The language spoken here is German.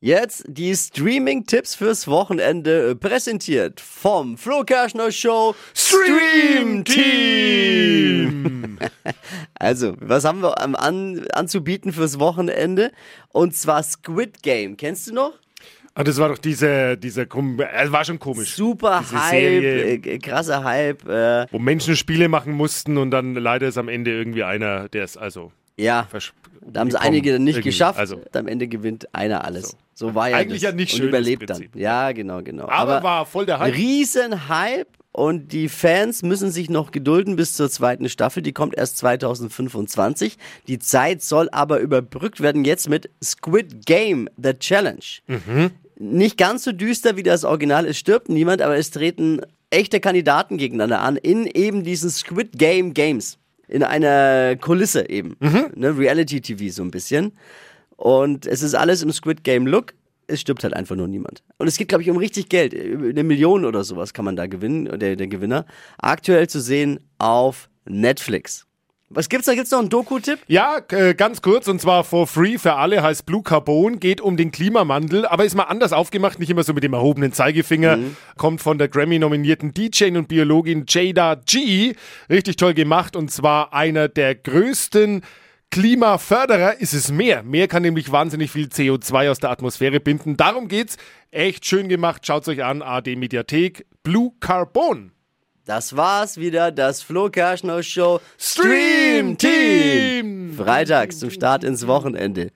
Jetzt die Streaming-Tipps fürs Wochenende äh, präsentiert vom Flo Kerschner Show Stream Team. also, was haben wir an, anzubieten fürs Wochenende? Und zwar Squid Game. Kennst du noch? Ah, das war doch diese, dieser, äh, war schon komisch. Super diese Hype, äh, krasser Hype. Äh. Wo Menschen Spiele machen mussten und dann leider ist am Ende irgendwie einer, der ist also. Ja. Da haben es einige nicht geschafft. Also. am Ende gewinnt einer alles. So, so war ja Eigentlich das. ja nicht schön. Und überlebt dann. Ja, genau, genau. Aber, Aber war voll der Hype. Riesenhype und die Fans müssen sich noch gedulden bis zur zweiten Staffel. Die kommt erst 2025. Die Zeit soll aber überbrückt werden jetzt mit Squid Game, The Challenge. Mhm. Nicht ganz so düster wie das Original. Es stirbt niemand, aber es treten echte Kandidaten gegeneinander an in eben diesen Squid Game Games in einer Kulisse eben. Mhm. Ne, Reality TV so ein bisschen. Und es ist alles im Squid Game Look. Es stirbt halt einfach nur niemand. Und es geht, glaube ich, um richtig Geld. Eine Million oder sowas kann man da gewinnen, der, der Gewinner. Aktuell zu sehen auf Netflix. Was gibt's da? Gibt's noch einen Doku-Tipp? Ja, äh, ganz kurz und zwar for free für alle heißt Blue Carbon, geht um den Klimawandel, aber ist mal anders aufgemacht, nicht immer so mit dem erhobenen Zeigefinger. Mhm. Kommt von der Grammy-nominierten DJ und Biologin Jada G. Richtig toll gemacht und zwar einer der größten Klimaförderer ist es mehr. Mehr kann nämlich wahnsinnig viel CO2 aus der Atmosphäre binden. Darum geht's. Echt schön gemacht. Schaut's euch an. AD Mediathek. Blue Carbon. Das war's wieder, das Flo Kerschner Show Stream Team. Freitags zum Start ins Wochenende.